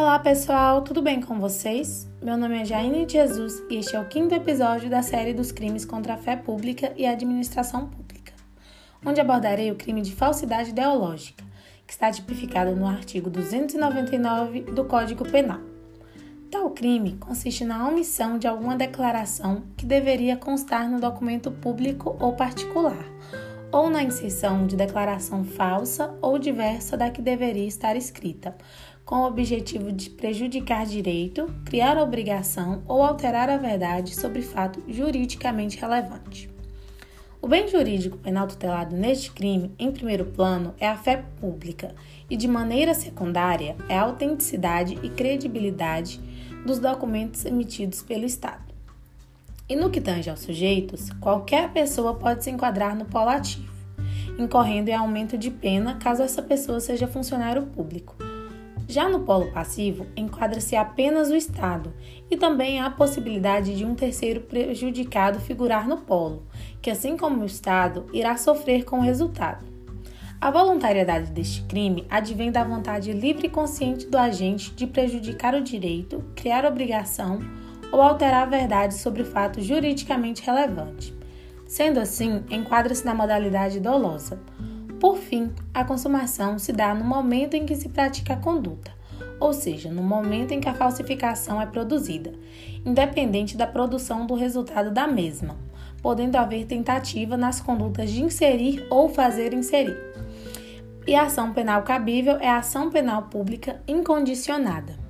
Olá pessoal, tudo bem com vocês? Meu nome é Jaine Jesus e este é o quinto episódio da série dos crimes contra a fé pública e a administração pública, onde abordarei o crime de falsidade ideológica, que está tipificado no artigo 299 do Código Penal. Tal crime consiste na omissão de alguma declaração que deveria constar no documento público ou particular, ou na inserção de declaração falsa ou diversa da que deveria estar escrita, com o objetivo de prejudicar direito, criar obrigação ou alterar a verdade sobre fato juridicamente relevante. O bem jurídico penal tutelado neste crime, em primeiro plano, é a fé pública e, de maneira secundária, é a autenticidade e credibilidade dos documentos emitidos pelo Estado. E no que tange aos sujeitos, qualquer pessoa pode se enquadrar no polo ativo, incorrendo em aumento de pena caso essa pessoa seja funcionário público. Já no polo passivo, enquadra-se apenas o Estado e também há a possibilidade de um terceiro prejudicado figurar no polo, que, assim como o Estado, irá sofrer com o resultado. A voluntariedade deste crime advém da vontade livre e consciente do agente de prejudicar o direito, criar obrigação ou alterar a verdade sobre fato juridicamente relevante. Sendo assim, enquadra-se na modalidade dolosa. Por fim, a consumação se dá no momento em que se pratica a conduta, ou seja, no momento em que a falsificação é produzida, independente da produção do resultado da mesma, podendo haver tentativa nas condutas de inserir ou fazer inserir. E a ação penal cabível é a ação penal pública incondicionada.